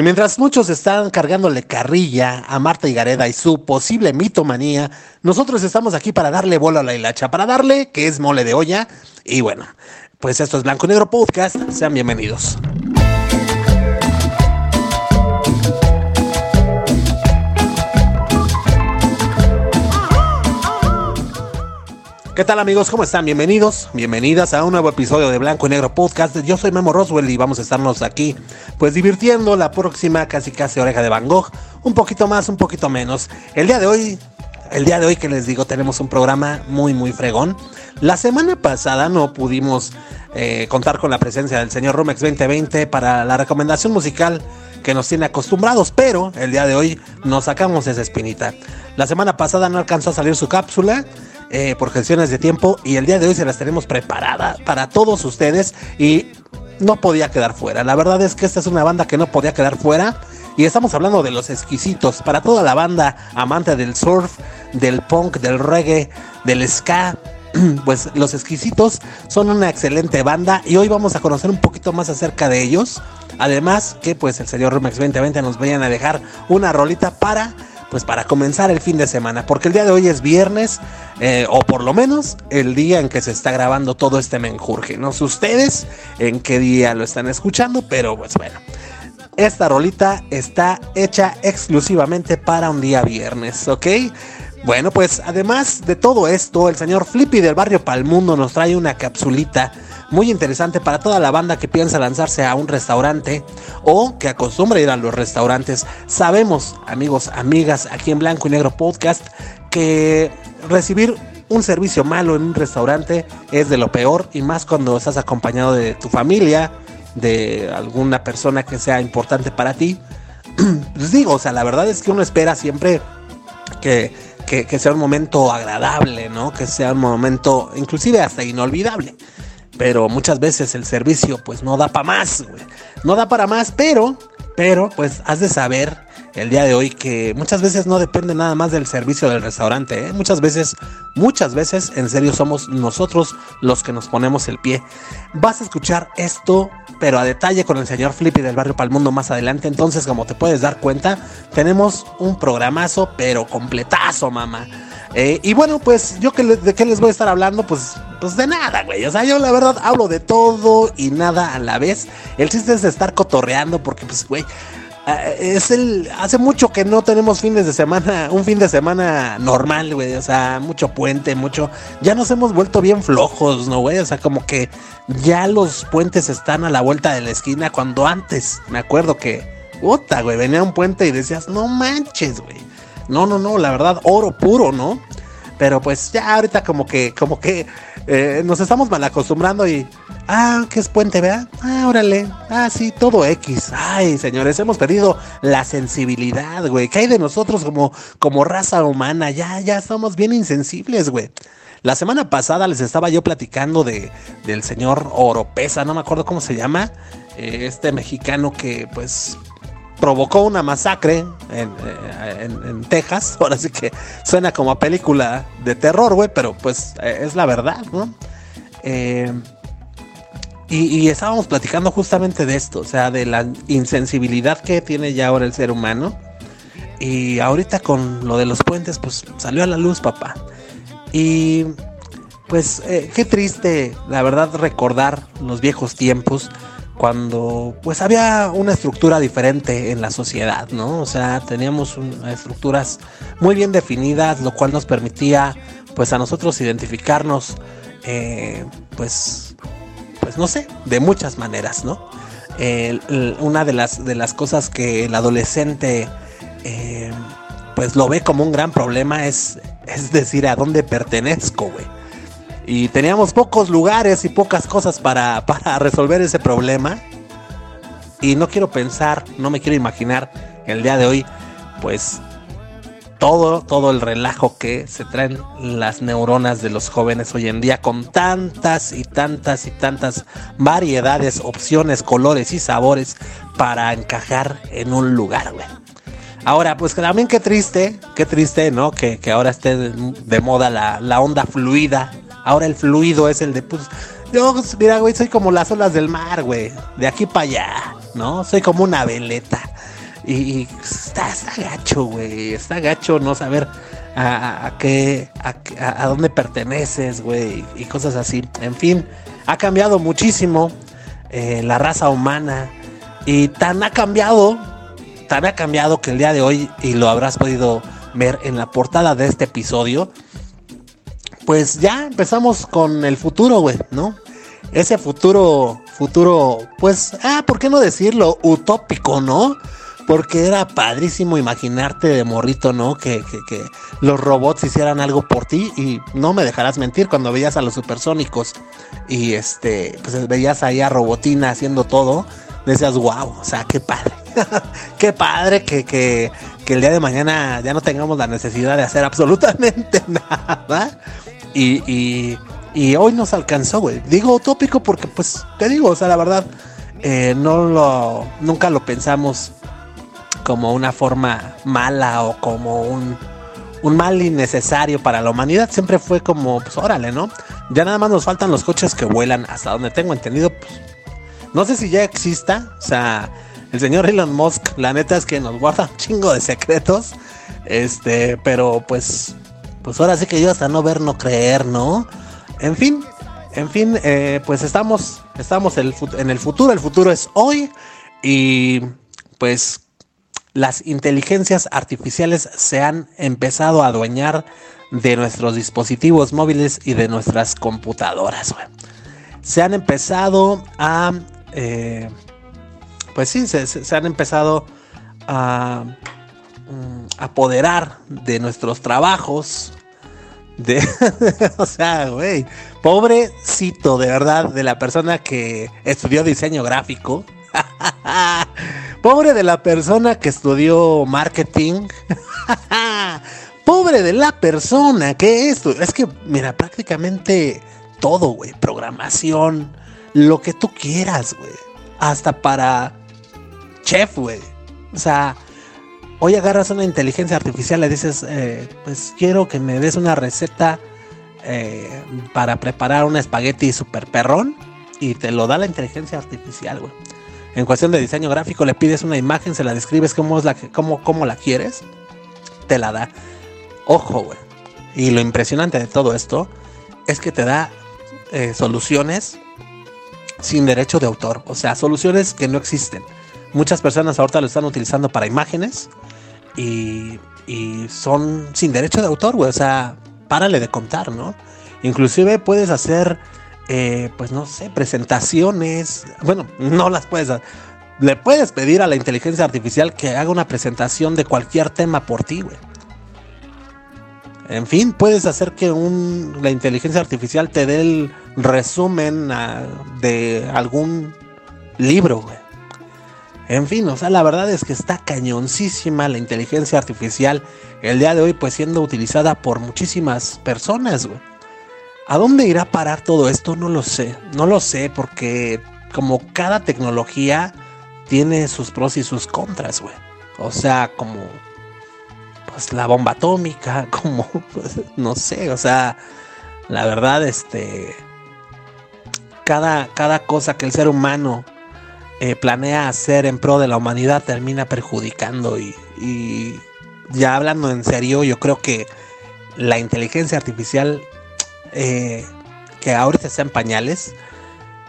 Y mientras muchos están cargándole carrilla a Marta Gareda y su posible mitomanía, nosotros estamos aquí para darle bola a la hilacha, para darle que es mole de olla. Y bueno, pues esto es Blanco Negro Podcast. Sean bienvenidos. ¿Qué tal amigos? ¿Cómo están? Bienvenidos, bienvenidas a un nuevo episodio de Blanco y Negro Podcast. Yo soy Memo Roswell y vamos a estarnos aquí pues divirtiendo la próxima casi casi oreja de Van Gogh. Un poquito más, un poquito menos. El día de hoy, el día de hoy que les digo, tenemos un programa muy muy fregón. La semana pasada no pudimos eh, contar con la presencia del señor Rumex 2020 para la recomendación musical que nos tiene acostumbrados, pero el día de hoy nos sacamos esa espinita. La semana pasada no alcanzó a salir su cápsula eh, por gestiones de tiempo y el día de hoy se las tenemos preparada para todos ustedes y no podía quedar fuera. La verdad es que esta es una banda que no podía quedar fuera y estamos hablando de los exquisitos para toda la banda amante del surf, del punk, del reggae, del ska. Pues los exquisitos son una excelente banda y hoy vamos a conocer un poquito más acerca de ellos. Además que pues el señor Rumex 2020 nos vayan a dejar una rolita para pues para comenzar el fin de semana, porque el día de hoy es viernes, eh, o por lo menos el día en que se está grabando todo este menjurje. No sé ustedes en qué día lo están escuchando, pero pues bueno. Esta rolita está hecha exclusivamente para un día viernes, ¿ok? Bueno, pues además de todo esto, el señor Flippy del barrio Palmundo nos trae una capsulita muy interesante para toda la banda que piensa lanzarse a un restaurante o que acostumbra ir a los restaurantes. Sabemos, amigos, amigas, aquí en Blanco y Negro Podcast, que recibir un servicio malo en un restaurante es de lo peor y más cuando estás acompañado de tu familia, de alguna persona que sea importante para ti. Les digo, o sea, la verdad es que uno espera siempre que, que sea un momento agradable, ¿no? Que sea un momento inclusive hasta inolvidable pero muchas veces el servicio pues no da para más, No da para más, pero, pero pues has de saber el día de hoy que muchas veces no depende nada más del servicio del restaurante, ¿eh? Muchas veces, muchas veces en serio somos nosotros los que nos ponemos el pie. Vas a escuchar esto, pero a detalle con el señor Flippy del barrio Palmundo más adelante, entonces como te puedes dar cuenta, tenemos un programazo, pero completazo, mamá. Eh, y bueno, pues yo que de qué les voy a estar hablando, pues, pues de nada, güey. O sea, yo la verdad hablo de todo y nada a la vez. El chiste es estar cotorreando porque, pues, güey, eh, es el hace mucho que no tenemos fines de semana, un fin de semana normal, güey, o sea, mucho puente, mucho, ya nos hemos vuelto bien flojos, ¿no, güey? O sea, como que ya los puentes están a la vuelta de la esquina cuando antes, me acuerdo que puta, güey, venía un puente y decías, "No manches, güey." No, no, no, la verdad, oro puro, ¿no? Pero pues ya ahorita como que, como que eh, nos estamos mal acostumbrando y. Ah, que es puente, ¿verdad? Ah, órale. Ah, sí, todo X. Ay, señores, hemos perdido la sensibilidad, güey. ¿Qué hay de nosotros como, como raza humana? Ya, ya somos bien insensibles, güey. La semana pasada les estaba yo platicando de, del señor Oropesa, no me acuerdo cómo se llama. Eh, este mexicano que, pues, provocó una masacre eh, en, Texas. Ahora sí que suena como a película de terror, güey, pero pues eh, es la verdad, ¿no? Eh, y, estábamos platicando justamente de esto, o sea, de la insensibilidad que tiene ya ahora el ser humano. Y ahorita con lo de los puentes, pues salió a la luz, papá. Y pues qué triste, la verdad, recordar los viejos tiempos cuando pues había una estructura diferente en la sociedad, ¿no? O sea, teníamos estructuras muy bien definidas, lo cual nos permitía pues a nosotros identificarnos eh, pues pues no sé, de muchas maneras, ¿no? una de las, de las cosas que el adolescente eh, pues lo ve como un gran problema es, es decir, a dónde pertenezco, güey y teníamos pocos lugares y pocas cosas para, resolver ese problema. Y no quiero pensar, no me quiero imaginar el día de hoy, pues todo, todo el relajo que se traen las neuronas de los jóvenes hoy en día con tantas y tantas y tantas variedades, opciones, colores y sabores para encajar en un lugar, güey. Ahora, pues también qué triste, qué triste, ¿no? Que, ahora esté de, moda la, la onda fluida Ahora el fluido es el de, pues, yo, mira, güey, soy como las olas del mar, güey. De aquí para allá, ¿no? Soy como una veleta. Y, está, gacho, güey. Está gacho no saber a, qué, a, dónde perteneces, güey. Y cosas así. En fin, ha cambiado muchísimo eh, la raza humana. Y tan ha cambiado, tan ha cambiado que el día de hoy, y lo habrás podido ver en la portada de este episodio, pues ya empezamos con el futuro, güey, ¿no? Ese futuro, futuro, pues, ah, ¿por qué no decirlo? Utópico, ¿no? Porque era padrísimo imaginarte de morrito, ¿no? Que, que, los robots hicieran algo por ti y no me dejarás mentir cuando veías a los supersónicos y este, pues veías ahí a Robotina haciendo todo, decías, wow, o sea, qué padre. qué padre que, que, que el día de mañana ya no tengamos la necesidad de hacer absolutamente nada. Y, y, hoy nos alcanzó, güey. Digo utópico porque, pues, te digo, o sea, la verdad, eh, no lo, nunca lo pensamos como una forma mala o como un, un mal innecesario para la humanidad. Siempre fue como, pues, órale, ¿no? Ya nada más nos faltan los coches que vuelan, hasta donde tengo entendido, pues, no sé si ya exista, o sea, el señor Elon Musk, la neta es que nos guarda un chingo de secretos. Este, pero pues, pues ahora sí que yo hasta no ver, no creer, ¿no? En fin, en fin, eh, pues estamos, estamos en el futuro, el futuro es hoy y pues las inteligencias artificiales se han empezado a adueñar de nuestros dispositivos móviles y de nuestras computadoras. Se han empezado a eh, pues sí, se, han empezado a mm, apoderar de nuestros trabajos. De, o sea, güey, pobrecito de verdad de la persona que estudió diseño gráfico. Pobre de la persona que estudió marketing. Pobre de la persona que esto. Es que, mira, prácticamente todo, güey. Programación, lo que tú quieras, güey. Hasta para chef, güey. O sea, hoy agarras una inteligencia artificial, le dices, eh, pues quiero que me des una receta eh, para preparar un espagueti super perrón y te lo da la inteligencia artificial, güey. En cuestión de diseño gráfico, le pides una imagen, se la describes cómo, la quieres, te la da. Ojo, güey. Y lo impresionante de todo esto es que te da eh, soluciones sin derecho de autor. O sea, soluciones que no existen. Muchas personas ahorita lo están utilizando para imágenes y, son sin derecho de autor, güey. O sea, párale de contar, ¿no? Inclusive puedes hacer, eh, pues no sé, presentaciones. Bueno, no las puedes. Le puedes pedir a la inteligencia artificial que haga una presentación de cualquier tema por ti, güey. En fin, puedes hacer que un, la inteligencia artificial te dé el resumen ah, de algún libro, güey. En fin, o sea, la verdad es que está cañoncísima la inteligencia artificial el día de hoy, pues siendo utilizada por muchísimas personas, güey. ¿A dónde irá a parar todo esto? No lo sé. No lo sé porque como cada tecnología tiene sus pros y sus contras, güey. O sea, como pues la bomba atómica, como pues, no sé, o sea, la verdad este cada cada cosa que el ser humano eh, planea hacer en pro de la humanidad termina perjudicando y, ya hablando en serio, yo creo que la inteligencia artificial eh, que ahorita está en pañales,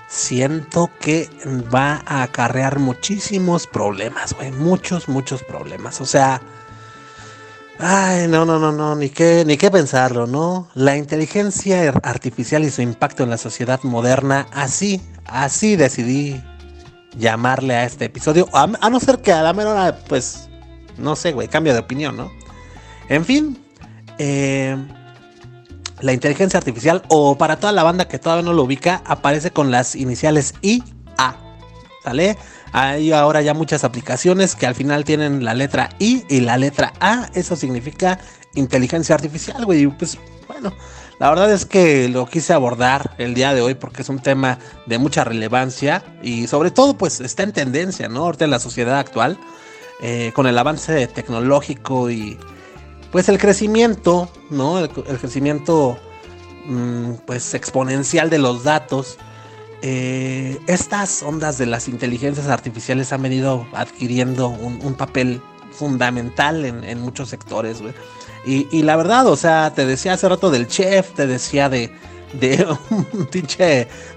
siento que va a acarrear muchísimos problemas, güey, muchos, muchos problemas. O sea, ay, no, no, no, no, ni qué, ni qué pensarlo, ¿no? La inteligencia artificial y su impacto en la sociedad moderna, así, así decidí llamarle a este episodio. A, no ser que a la menor, pues, no sé, güey, cambio de opinión, ¿no? En fin, eh, la inteligencia artificial, o para toda la banda que todavía no lo ubica, aparece con las iniciales IA. ¿Sale? Hay ahora ya muchas aplicaciones que al final tienen la letra I y la letra A. Eso significa inteligencia artificial, güey. Pues bueno, la verdad es que lo quise abordar el día de hoy porque es un tema de mucha relevancia y sobre todo pues está en tendencia, ¿no? Ahorita en la sociedad actual, eh, con el avance tecnológico y pues el crecimiento, ¿no? El, crecimiento mm, pues exponencial de los datos eh, estas ondas de las inteligencias artificiales han venido adquiriendo un, papel fundamental en, muchos sectores. Y, la verdad, o sea, te decía hace rato del chef, te decía de, un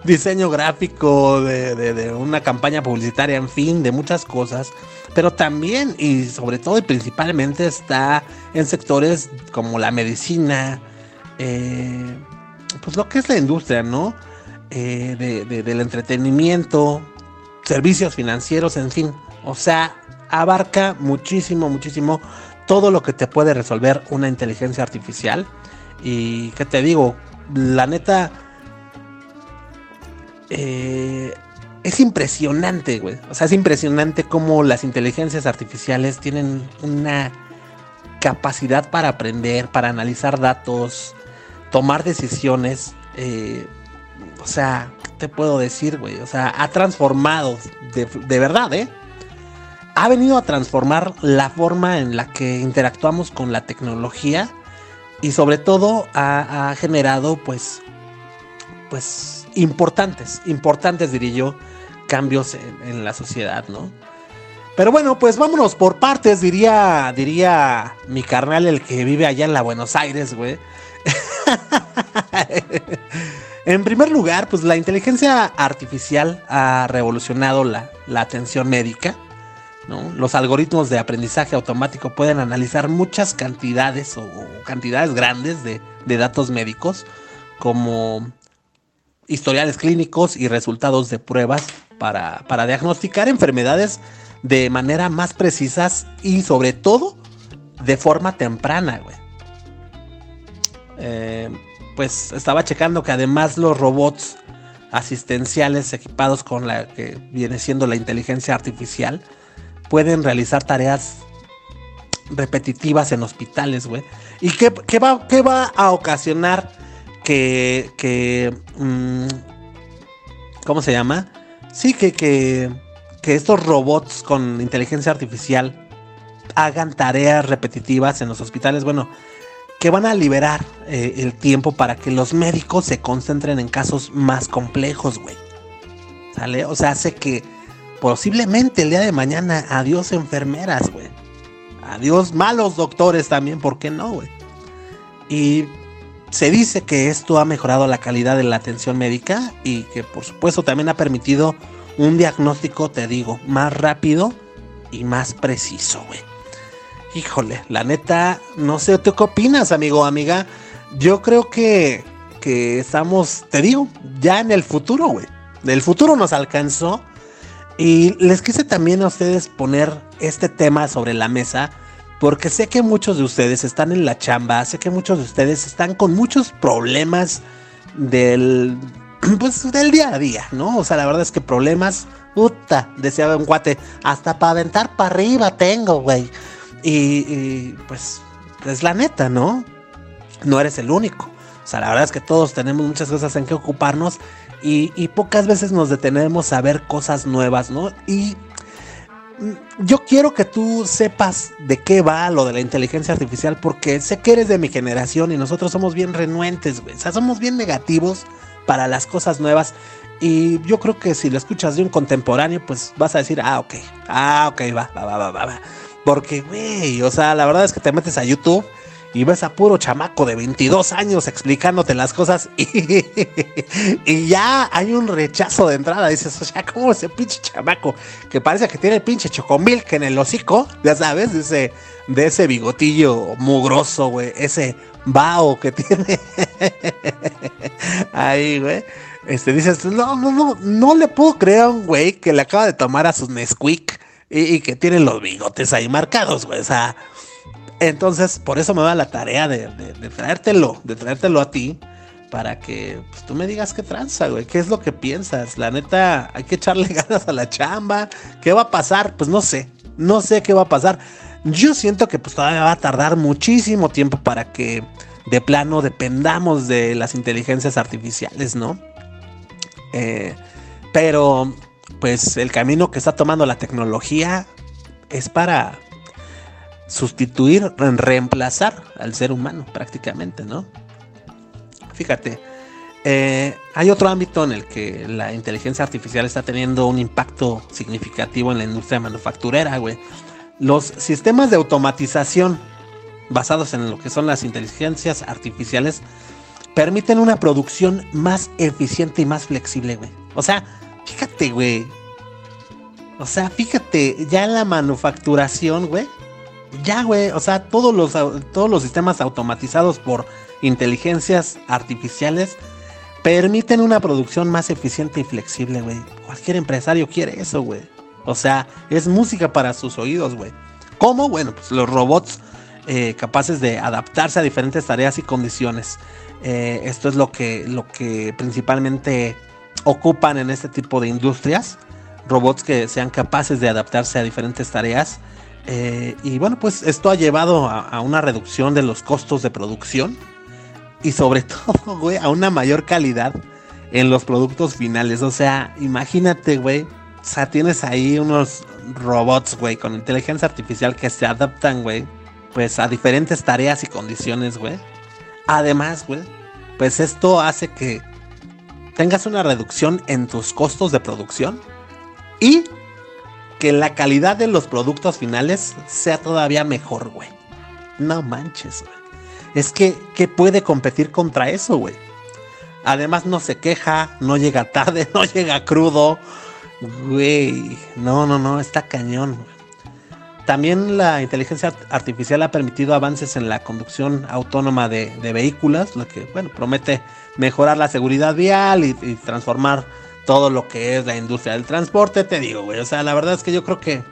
diseño gráfico, de, una campaña publicitaria, en fin, de muchas cosas. Pero también y sobre todo y principalmente está en sectores como la medicina, eh, pues lo que es la industria, ¿no? Eh, de, del entretenimiento, servicios financieros, en fin. O sea, abarca muchísimo, muchísimo todo lo que te puede resolver una inteligencia artificial. Y qué te digo, la neta, eh, es impresionante, güey. O sea, es impresionante cómo las inteligencias artificiales tienen una capacidad para aprender, para analizar datos, tomar decisiones. Eh, o sea, ¿qué te puedo decir, güey? O sea, ha transformado, de verdad, ¿eh? Ha venido a transformar la forma en la que interactuamos con la tecnología y sobre todo ha, generado pues pues importantes, importantes diría yo, cambios en, la sociedad, ¿no? Pero bueno, pues vámonos por partes, diría, diría mi carnal, el que vive allá en la Buenos Aires, güey. en primer lugar, pues la inteligencia artificial ha revolucionado la, la atención médica. Los algoritmos de aprendizaje automático pueden analizar muchas cantidades o, cantidades grandes de, datos médicos como historiales clínicos y resultados de pruebas para, diagnosticar enfermedades de manera más precisas y sobre todo de forma temprana, eh, pues estaba checando que además los robots asistenciales equipados con la que viene siendo la inteligencia artificial, pueden realizar tareas repetitivas en hospitales, güey. ¿Y qué, va, qué va a ocasionar que, que mm, ¿cómo se llama? Sí, que, que, que estos robots con inteligencia artificial hagan tareas repetitivas en los hospitales, bueno, que van a liberar eh, el tiempo para que los médicos se concentren en casos más complejos, güey. ¿Sale? O sea, hace que posiblemente el día de mañana, adiós enfermeras, güey. Adiós malos doctores también, ¿por qué no, güey? Y se dice que esto ha mejorado la calidad de la atención médica y que por supuesto también ha permitido un diagnóstico, te digo, más rápido y más preciso, güey. Híjole, la neta, no sé, ¿tú qué opinas, amigo amiga? Yo creo que, que estamos, te digo, ya en el futuro, güey. El futuro nos alcanzó y les quise también a ustedes poner este tema sobre la mesa porque sé que muchos de ustedes están en la chamba, sé que muchos de ustedes están con muchos problemas del pues del día a día, ¿no? O sea, la verdad es que problemas, puta, decía un guate, hasta para aventar para arriba tengo, güey. Y, y, pues es la neta, ¿no? No eres el único. O sea, la verdad es que todos tenemos muchas cosas en que ocuparnos y, pocas veces nos detenemos a ver cosas nuevas, ¿no? Y mm, yo quiero que tú sepas de qué va lo de la inteligencia artificial porque sé que eres de mi generación y nosotros somos bien renuentes, güey. O sea, somos bien negativos para las cosas nuevas. Y yo creo que si lo escuchas de un contemporáneo, pues vas a decir, ah, ok, ah, ok, va, va, va, va, va. Porque, güey, o sea, la verdad es que te metes a YouTube y ves a puro chamaco de 22 años explicándote las cosas y, ya hay un rechazo de entrada. Dices, o sea, ¿cómo ese pinche chamaco que parece que tiene el pinche chocomilk en el hocico? Ya sabes, de ese, de ese bigotillo mugroso, güey, ese bao que tiene ahí, güey. Este, dices, no, no, no, no le puedo creer a un güey que le acaba de tomar a su Nesquik y, y que tiene los bigotes ahí marcados, güey. O sea, entonces, por eso me da la tarea de, traértelo, de traértelo a ti, para que pues, tú me digas qué tranza, güey, qué es lo que piensas. La neta, hay que echarle ganas a la chamba. ¿Qué va a pasar? Pues no sé, no sé qué va a pasar. Yo siento que pues todavía va a tardar muchísimo tiempo para que de plano dependamos de las inteligencias artificiales, ¿no? Eh, pero pues el camino que está tomando la tecnología es para sustituir, reemplazar al ser humano prácticamente, ¿no? Fíjate, Eh, hay otro ámbito en el que la inteligencia artificial está teniendo un impacto significativo en la industria manufacturera, güey. Los sistemas de automatización basados en lo que son las inteligencias artificiales permiten una producción más eficiente y más flexible, güey. O sea, fíjate, güey. O sea, fíjate, ya en la manufacturación, güey. Ya, güey. O sea, todos los, todos los sistemas automatizados por inteligencias artificiales permiten una producción más eficiente y flexible, güey. Cualquier empresario quiere eso, güey. O sea, es música para sus oídos, güey. ¿Cómo? Bueno, pues los robots eh, capaces de adaptarse a diferentes tareas y condiciones. Eh, esto es lo que, lo que principalmente ocupan en este tipo de industrias. Robots que sean capaces de adaptarse a diferentes tareas. Eh, y bueno, pues esto ha llevado a una reducción de los costos de producción y sobre todo, güey, a una mayor calidad en los productos finales. O sea, imagínate, güey. O sea, tienes ahí unos robots, güey, con inteligencia artificial que se adaptan, güey, pues a diferentes tareas y condiciones, güey. Además, güey, pues esto hace que tengas una reducción en tus costos de producción y que la calidad de los productos finales sea todavía mejor, güey. No manches, güey. Es que, ¿qué puede competir contra eso, güey? Además no se queja, no llega tarde, no llega crudo. Güey, no, no, no, está cañón. También la inteligencia artificial ha permitido avances en la conducción autónoma de, vehículos, lo que, bueno, promete mejorar la seguridad vial y, y, transformar todo lo que es la industria del transporte, te digo, güey. O sea, la verdad es que yo creo que,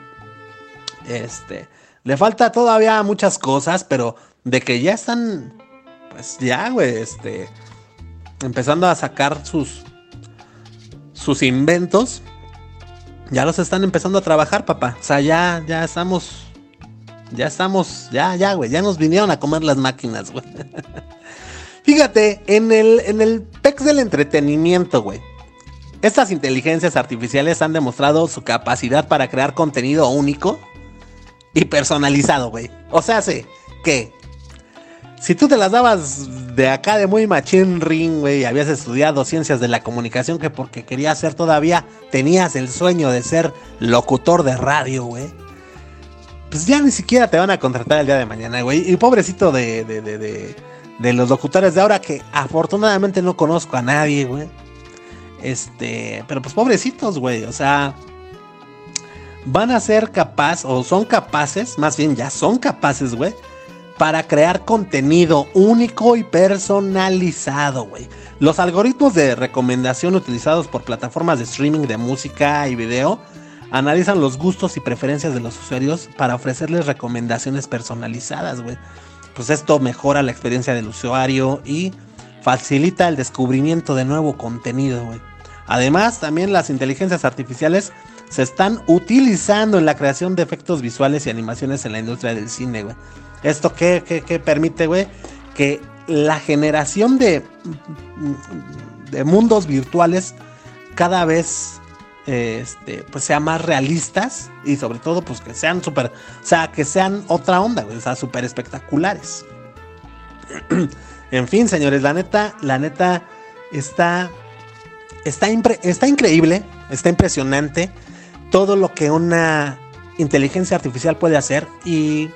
este, le falta todavía muchas cosas, pero de que ya están, pues ya, güey, este, empezando a sacar sus, sus inventos. Ya los están empezando a trabajar, papá. O sea, ya, ya estamos, ya estamos, ya, ya, güey, ya nos vinieron a comer las máquinas, güey. Fíjate, en el, en el PEX del entretenimiento, güey. Estas inteligencias artificiales han demostrado su capacidad para crear contenido único y personalizado, güey. O sea, sé que si tú te las dabas de acá de muy machín ring, güey, habías estudiado ciencias de la comunicación que porque querías ser todavía, tenías el sueño de ser locutor de radio, güey. Pues ya ni siquiera te van a contratar el día de mañana, güey. Y pobrecito de, de, de, de, los locutores de ahora que afortunadamente no conozco a nadie, güey. Este, pero pues pobrecitos, güey. O sea, van a ser capaz, o son capaces, más bien ya son capaces, güey para crear contenido único y personalizado, güey. Los algoritmos de recomendación utilizados por plataformas de streaming de música y video analizan los gustos y preferencias de los usuarios para ofrecerles recomendaciones personalizadas, güey. Pues esto mejora la experiencia del usuario y facilita el descubrimiento de nuevo contenido, güey. Además, también las inteligencias artificiales se están utilizando en la creación de efectos visuales y animaciones en la industria del cine, güey. ¿Esto qué, permite, güey? Que la generación de, de mundos virtuales cada vez este, pues sean más realistas y sobre todo pues que sean súper, o sea, que sean otra onda, güey, o sea, súper espectaculares. en fin, señores, la neta, la neta está, está, está increíble, está impresionante todo lo que una inteligencia artificial puede hacer y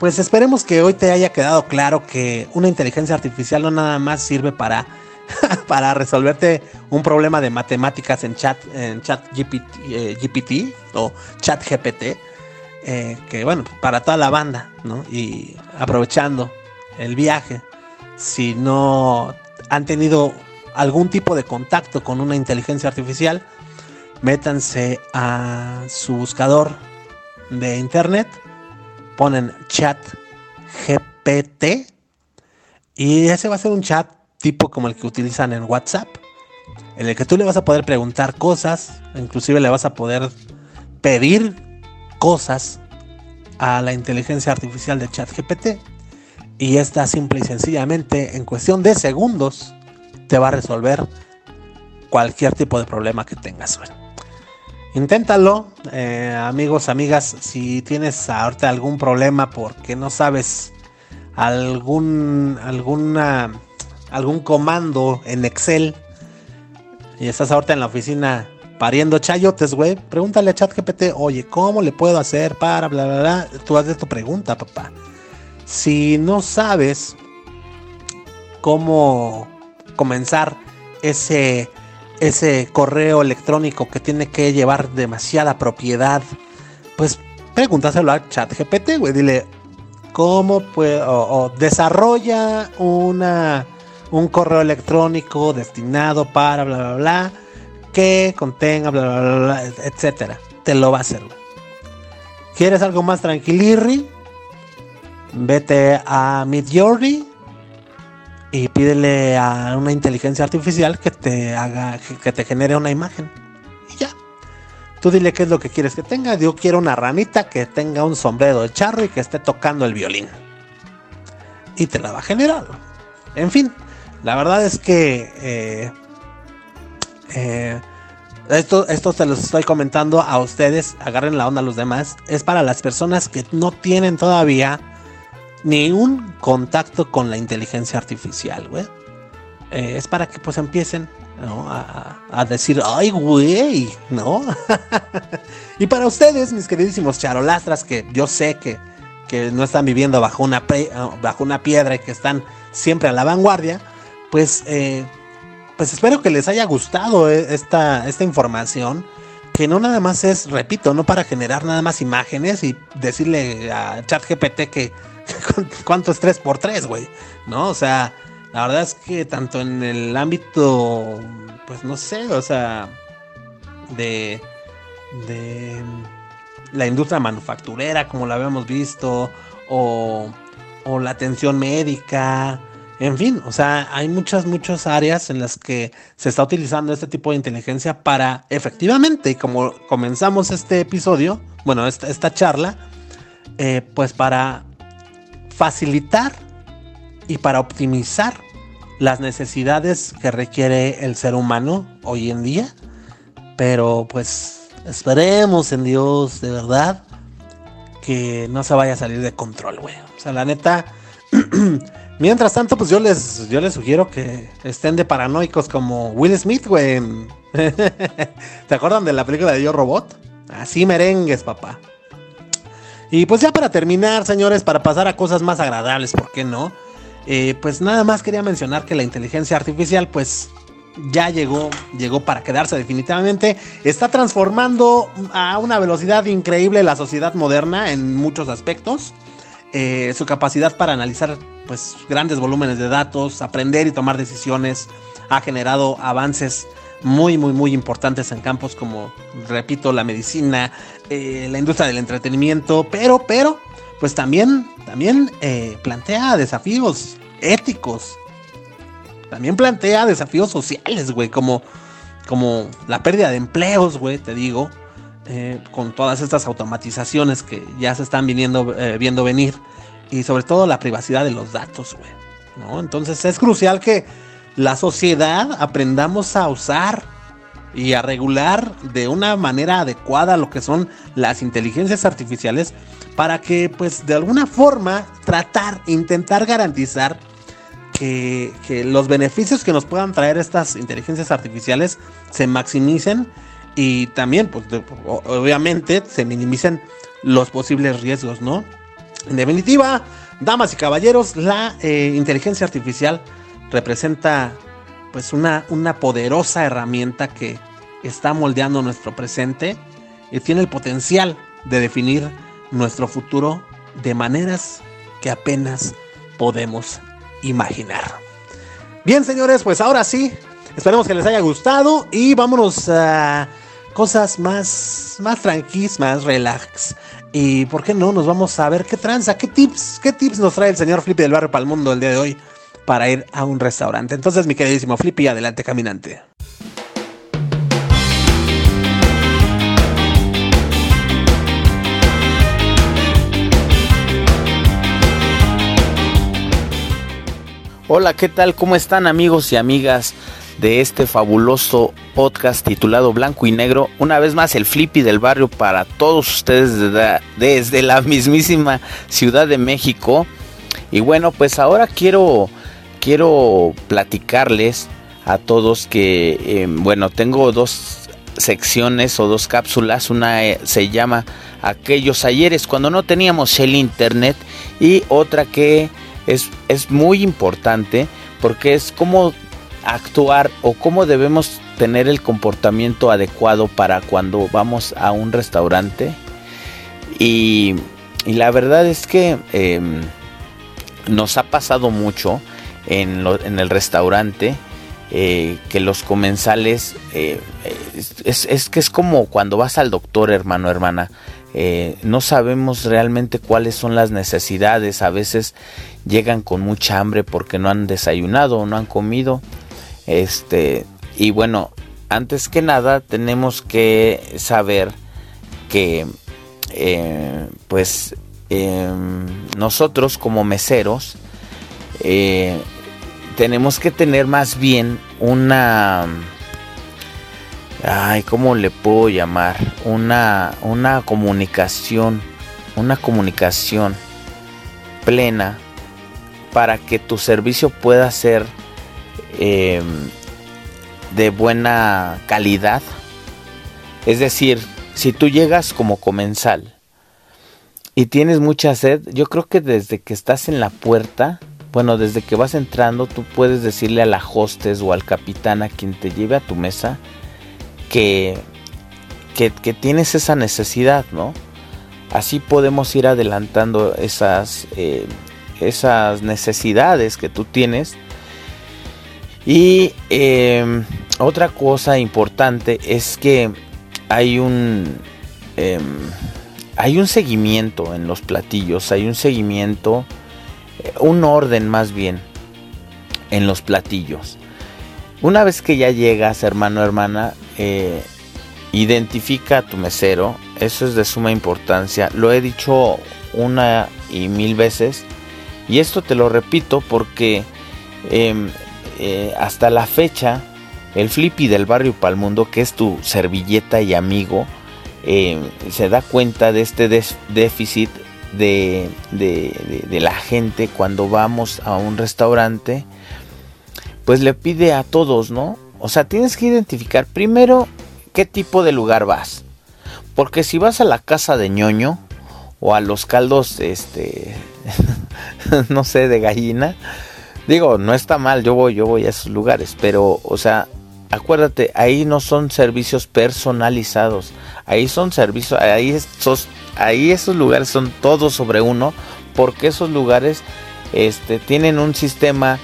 pues esperemos que hoy te haya quedado claro que una inteligencia artificial no nada más sirve para, para resolverte un problema de matemáticas en chat, en chat GPT, eh, o chat GPT, eh, que bueno, para toda la banda, ¿no? Y aprovechando el viaje, si no han tenido algún tipo de contacto con una inteligencia artificial, métanse a su buscador de internet ponen chat GPT y ese va a ser un chat tipo como el que utilizan en WhatsApp, en el que tú le vas a poder preguntar cosas, inclusive le vas a poder pedir cosas a la inteligencia artificial de chat GPT y esta simple y sencillamente en cuestión de segundos te va a resolver cualquier tipo de problema que tengas. Inténtalo, eh, amigos, amigas, si tienes ahorita algún problema porque no sabes algún, alguna, algún comando en Excel y estás ahorita en la oficina pariendo chayotes, güey, pregúntale a ChatGPT, oye, ¿cómo le puedo hacer para bla, bla, bla? Tú haces tu pregunta, papá. Si no sabes cómo comenzar ese, ese correo electrónico que tiene que llevar demasiada propiedad, pues pregúntaselo a ChatGPT, güey, dile, ¿cómo puedo, o, desarrolla una, un correo electrónico destinado para bla, bla, bla que contenga, bla, bla, bla, etcétera. Te lo va a hacer. ¿Quieres algo más tranquilirri? Vete a Midjourney y pídele a una inteligencia artificial que te haga, que te genere una imagen. Y ya. Tú dile qué es lo que quieres que tenga. Yo quiero una ranita que tenga un sombrero de charro y que esté tocando el violín. Y te la va a generar. En fin, la verdad es que eh, eh, esto, esto se los estoy comentando a ustedes, agarren la onda a los demás. Es para las personas que no tienen todavía ni un contacto con la inteligencia artificial, güey. Eh, es para que pues empiecen a, decir, ay, güey, ¿no? y para ustedes, mis queridísimos charolastras, que yo sé que, que no están viviendo bajo una, bajo una piedra y que están siempre a la vanguardia, pues eh, pues espero que les haya gustado eh, esta, esta información. Que no nada más es, repito, no para generar nada más imágenes y decirle a ChatGPT que cuánto es 3x3, güey. ¿No? O sea, la verdad es que tanto en el ámbito, pues no sé, o sea, de, de la industria manufacturera, como la habíamos visto, o, o la atención médica, en fin, o sea, hay muchas, muchas áreas en las que se está utilizando este tipo de inteligencia para efectivamente, y como comenzamos este episodio, bueno, esta, charla, eh, pues para facilitar y para optimizar las necesidades que requiere el ser humano hoy en día. Pero pues esperemos en Dios de verdad que no se vaya a salir de control, güey. O sea, la neta... Mientras tanto, pues yo les, yo les sugiero que estén de paranoicos como Will Smith, güey. ¿Te acuerdan de la película de Yo Robot? Así merengues, papá. Y pues ya para terminar, señores, para pasar a cosas más agradables, ¿por qué no? Eh, pues nada más quería mencionar que la inteligencia artificial, pues ya llegó, llegó para quedarse definitivamente. Está transformando a una velocidad increíble la sociedad moderna en muchos aspectos. Eh, su capacidad para analizar pues, grandes volúmenes de datos, aprender y tomar decisiones, ha generado avances muy, muy, muy importantes en campos como, repito, la medicina, eh, la industria del entretenimiento, pero, pero, pues también, también eh, plantea desafíos éticos, también plantea desafíos sociales, güey, como, como la pérdida de empleos, güey, te digo, eh, con todas estas automatizaciones que ya se están viniendo, viendo venir y sobre todo la privacidad de los datos, güey. ¿no? Entonces es crucial que la sociedad aprendamos a usar y a regular de una manera adecuada lo que son las inteligencias artificiales para que pues de alguna forma tratar, intentar garantizar que, que los beneficios que nos puedan traer estas inteligencias artificiales se maximicen y también, pues, obviamente, se minimicen los posibles riesgos, ¿no? En definitiva, damas y caballeros, la eh, inteligencia artificial representa, pues, una, una poderosa herramienta que está moldeando nuestro presente y tiene el potencial de definir nuestro futuro de maneras que apenas podemos imaginar. Bien, señores, pues ahora sí, esperemos que les haya gustado y vámonos a cosas más, más tranquilas, más relax. Y por qué no, nos vamos a ver qué tranza, qué tips, qué tips nos trae el señor Flippy del barrio para el mundo el día de hoy para ir a un restaurante. Entonces, mi queridísimo Flippy, adelante caminante. Hola, ¿qué tal? ¿Cómo están amigos y amigas? de este fabuloso podcast titulado Blanco y Negro. Una vez más el flippy del barrio para todos ustedes desde, la mismísima Ciudad de México. Y bueno, pues ahora quiero quiero platicarles a todos que, em, bueno, tengo dos secciones o dos cápsulas. Una eh, se llama Aquellos ayeres cuando no teníamos el internet y otra que es, es muy importante porque es cómo actuar o cómo debemos tener el comportamiento adecuado para cuando vamos a un restaurante. Y, la verdad es que em, nos ha pasado mucho en, el restaurante. Eh, que los comensales eh, es, que es como cuando vas al doctor hermano hermana eh, no sabemos realmente cuáles son las necesidades a veces llegan con mucha hambre porque no han desayunado o no han comido este y bueno antes que nada tenemos que saber que pues em, nosotros como meseros tenemos que tener más bien una... Ay, ¿cómo le puedo llamar? Una, una comunicación, una comunicación plena para que tu servicio pueda ser em, de buena calidad. Es decir, si tú llegas como comensal y tienes mucha sed, yo creo que desde que estás en la puerta bueno, desde que vas entrando, tú puedes decirle a la hostes o al capitán a quien te lleve a tu mesa que, que, tienes esa necesidad, ¿no? Así podemos ir adelantando esas, eh, esas necesidades que tú tienes. Y em, otra cosa importante es que hay un, em, hay un seguimiento en los platillos, hay un seguimiento un orden más bien en los platillos. Una vez que ya llegas, hermano, hermana, eh, identifica a tu mesero. Eso es de suma importancia. Lo he dicho una y mil veces. Y esto te lo repito porque em, eh, hasta la fecha, el Flippy del barrio Palmundo, que es tu servilleta y amigo, em, se da cuenta de este déficit de, de, la gente cuando vamos a un restaurante, pues le pide a todos, ¿no? O sea, tienes que identificar primero qué tipo de lugar vas. Porque si vas a la casa de ñoño o a los caldos, este, no sé, de gallina, digo, no está mal, yo voy, yo voy a esos lugares, pero, o sea, acuérdate, ahí no son servicios personalizados, ahí son servicios, ahí esos, ahí esos lugares son todos sobre uno, porque esos lugares este, tienen un sistema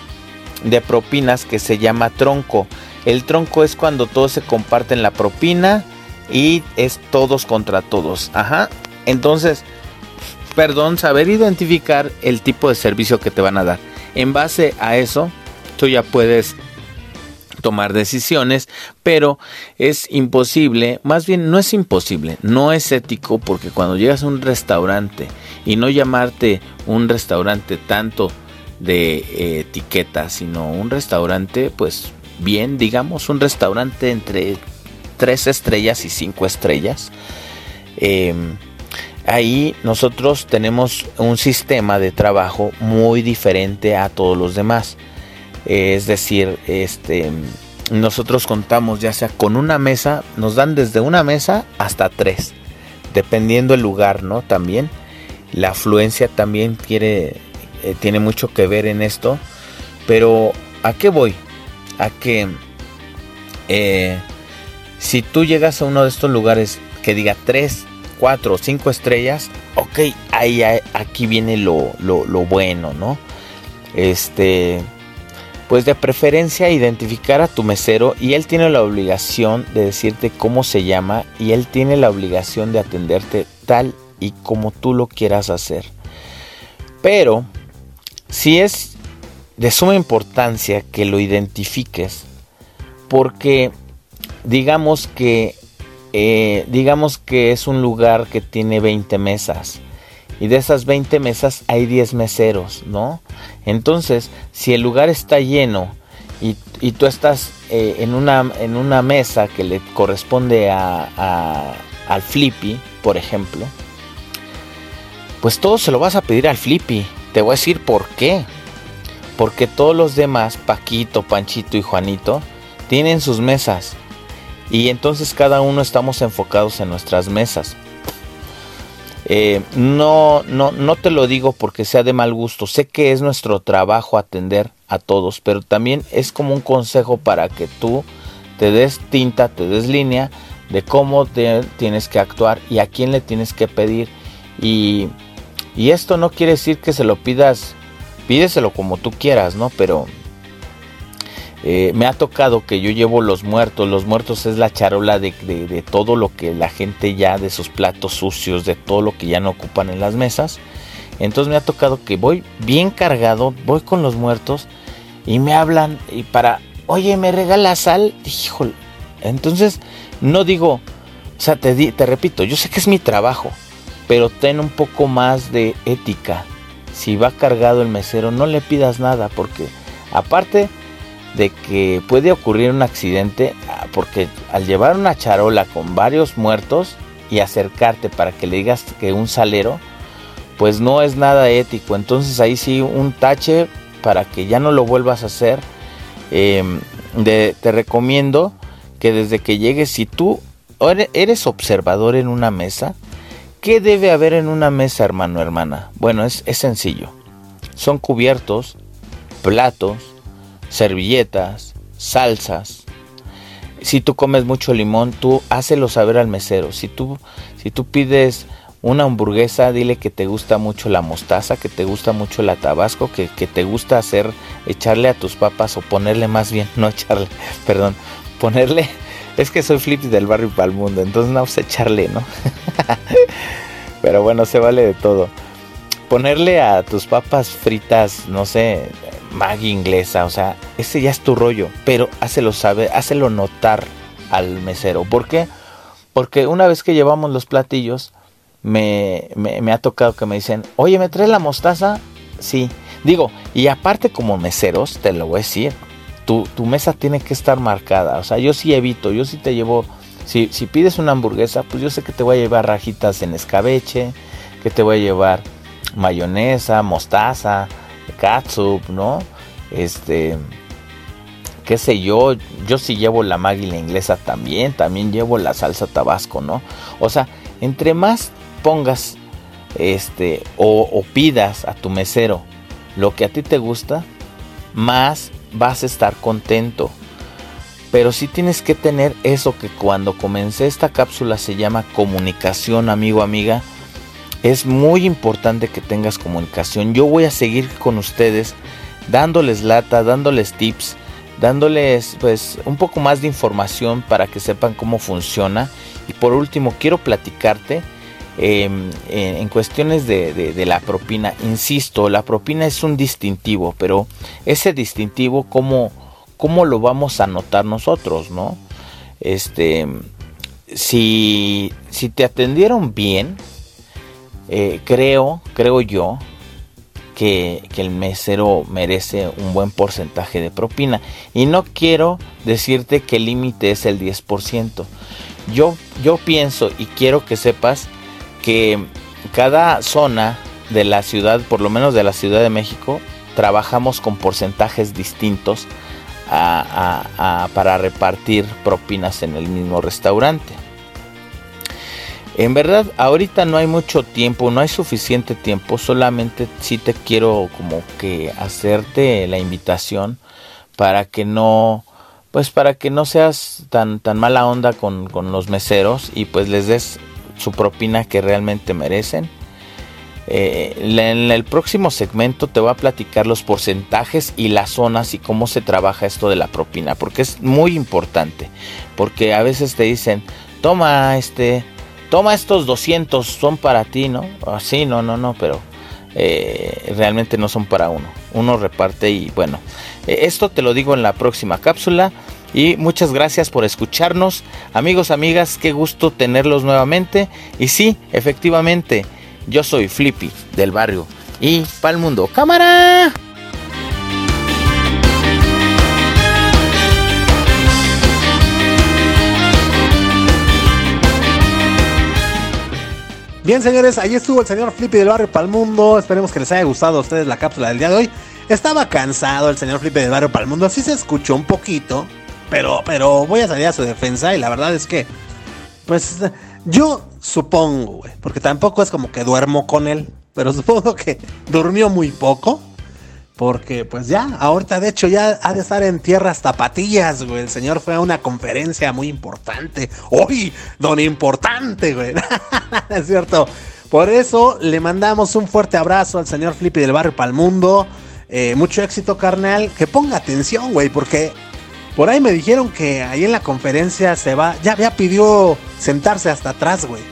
de propinas que se llama tronco. El tronco es cuando todos se comparten la propina y es todos contra todos. Ajá. Entonces, perdón, saber identificar el tipo de servicio que te van a dar. En base a eso, tú ya puedes tomar decisiones, pero es imposible, más bien no es imposible, no es ético porque cuando llegas a un restaurante y no llamarte un restaurante tanto de eh, etiqueta, sino un restaurante pues bien, digamos un restaurante entre tres estrellas y cinco estrellas, em, ahí nosotros tenemos un sistema de trabajo muy diferente a todos los demás es decir, este, nosotros contamos ya sea con una mesa, nos dan desde una mesa hasta tres, dependiendo el lugar, ¿no? También la afluencia también quiere, eh, tiene mucho que ver en esto, pero ¿a qué voy? A que eh, si tú llegas a uno de estos lugares que diga tres, cuatro cinco estrellas, ok, ahí, aquí viene lo, lo, lo bueno, ¿no? Este pues de preferencia identificar a tu mesero y él tiene la obligación de decirte cómo se llama y él tiene la obligación de atenderte tal y como tú lo quieras hacer. Pero si es de suma importancia que lo identifiques porque digamos que eh, digamos que es un lugar que tiene 20 mesas y de esas 20 mesas hay 10 meseros, ¿no? Entonces, si el lugar está lleno y, tú estás eh, en, una, mesa que le corresponde a, al Flippy, por ejemplo, pues todo se lo vas a pedir al Flippy. Te voy a decir por qué. Porque todos los demás, Paquito, Panchito y Juanito, tienen sus mesas. Y entonces cada uno estamos enfocados en nuestras mesas. Eh, no, no, no te lo digo porque sea de mal gusto. Sé que es nuestro trabajo atender a todos, pero también es como un consejo para que tú te des tinta, te des línea de cómo te tienes que actuar y a quién le tienes que pedir. Y, y esto no quiere decir que se lo pidas, pídeselo como tú quieras, ¿no? Pero eh, me ha tocado que yo llevo los muertos. Los muertos es la charola de, todo lo que la gente ya, de sus platos sucios, de todo lo que ya no ocupan en las mesas. Entonces me ha tocado que voy bien cargado, voy con los muertos y me hablan y para, oye, me regala sal. Híjole. Entonces no digo, o sea, te, te repito, yo sé que es mi trabajo, pero ten un poco más de ética. Si va cargado el mesero, no le pidas nada porque aparte de que puede ocurrir un accidente ah, porque al llevar una charola con varios muertos y acercarte para que le digas que un salero, pues no es nada ético. Entonces ahí sí un tache para que ya no lo vuelvas a hacer. Em, te recomiendo que desde que llegues, si tú eres observador en una mesa, ¿qué debe haber en una mesa, hermano, hermana? Bueno, es, es sencillo. Son cubiertos, platos, servilletas, salsas. Si tú comes mucho limón, tú hácelo saber al mesero. Si tú, si tú pides una hamburguesa, dile que te gusta mucho la mostaza, que te gusta mucho la tabasco, que, te gusta hacer, echarle a tus papas o ponerle más bien, no echarle, perdón, ponerle, es que soy flip del barrio para el mundo, entonces no a echarle, ¿no? Pero bueno, se vale de todo. Ponerle a tus papas fritas, no sé, magia inglesa, o sea, ese ya es tu rollo, pero hácelo saber, hácelo notar al mesero. ¿Por qué? Porque una vez que llevamos los platillos, me, me, ha tocado que me dicen, oye, ¿me traes la mostaza? Sí. Digo, y aparte como meseros, te lo voy a decir, tu, tu, mesa tiene que estar marcada. O sea, yo sí evito, yo sí te llevo, si, si pides una hamburguesa, pues yo sé que te voy a llevar rajitas en escabeche, que te voy a llevar mayonesa, mostaza, catsup, ¿no? Este, qué sé yo, yo sí llevo la máguila inglesa también, también llevo la salsa tabasco, ¿no? O sea, entre más pongas este o, o pidas a tu mesero lo que a ti te gusta, más vas a estar contento. Pero sí tienes que tener eso que cuando comencé esta cápsula se llama comunicación, amigo, amiga es muy importante que tengas comunicación. Yo voy a seguir con ustedes dándoles lata, dándoles tips, dándoles pues un poco más de información para que sepan cómo funciona. Y por último, quiero platicarte em, en cuestiones de, la propina. Insisto, la propina es un distintivo, pero ese distintivo, ¿cómo, cómo lo vamos a notar nosotros, no? Este, si, si te atendieron bien, eh, creo, creo yo, que, el mesero merece un buen porcentaje de propina. Y no quiero decirte que el límite es el 10%. Yo, yo pienso y quiero que sepas que cada zona de la ciudad, por lo menos de la Ciudad de México, trabajamos con porcentajes distintos para repartir propinas en el mismo restaurante. En verdad, ahorita no hay mucho tiempo, no hay suficiente tiempo, solamente sí te quiero como que hacerte la invitación para que no, pues para que no seas tan, tan mala onda con, los meseros y pues les des su propina que realmente merecen. Eh, en el próximo segmento te voy a platicar los porcentajes y las zonas y cómo se trabaja esto de la propina, porque es muy importante, porque a veces te dicen, toma este toma estos 200, son para ti, ¿no? Así, no, no, no, pero eh, realmente no son para uno. Uno reparte y bueno, eh, esto te lo digo en la próxima cápsula. Y muchas gracias por escucharnos. Amigos, amigas, qué gusto tenerlos nuevamente. Y sí, efectivamente, yo soy Flippy del barrio y para el mundo. ¡Cámara! Bien, señores, ahí estuvo el señor Flippy del barrio para el mundo. Esperemos que les haya gustado a ustedes la cápsula del día de hoy. estaba cansado el señor Felipe de Barrio para el mundo. Así se escuchó un poquito, pero, pero voy a salir a su defensa y la verdad es que, pues, yo supongo, güey, porque tampoco es como que duermo con él, pero supongo que durmió muy poco. Porque pues ya, ahorita de hecho ya ha de estar en tierras tapatillas, güey. El señor fue a una conferencia muy importante. ¡Uy! Don importante, güey. es cierto. Por eso le mandamos un fuerte abrazo al señor Flippy del barrio Palmundo. Eh, mucho éxito, carnal. Que ponga atención, güey, porque por ahí me dijeron que ahí en la conferencia se va. Ya, ya pidió sentarse hasta atrás, güey.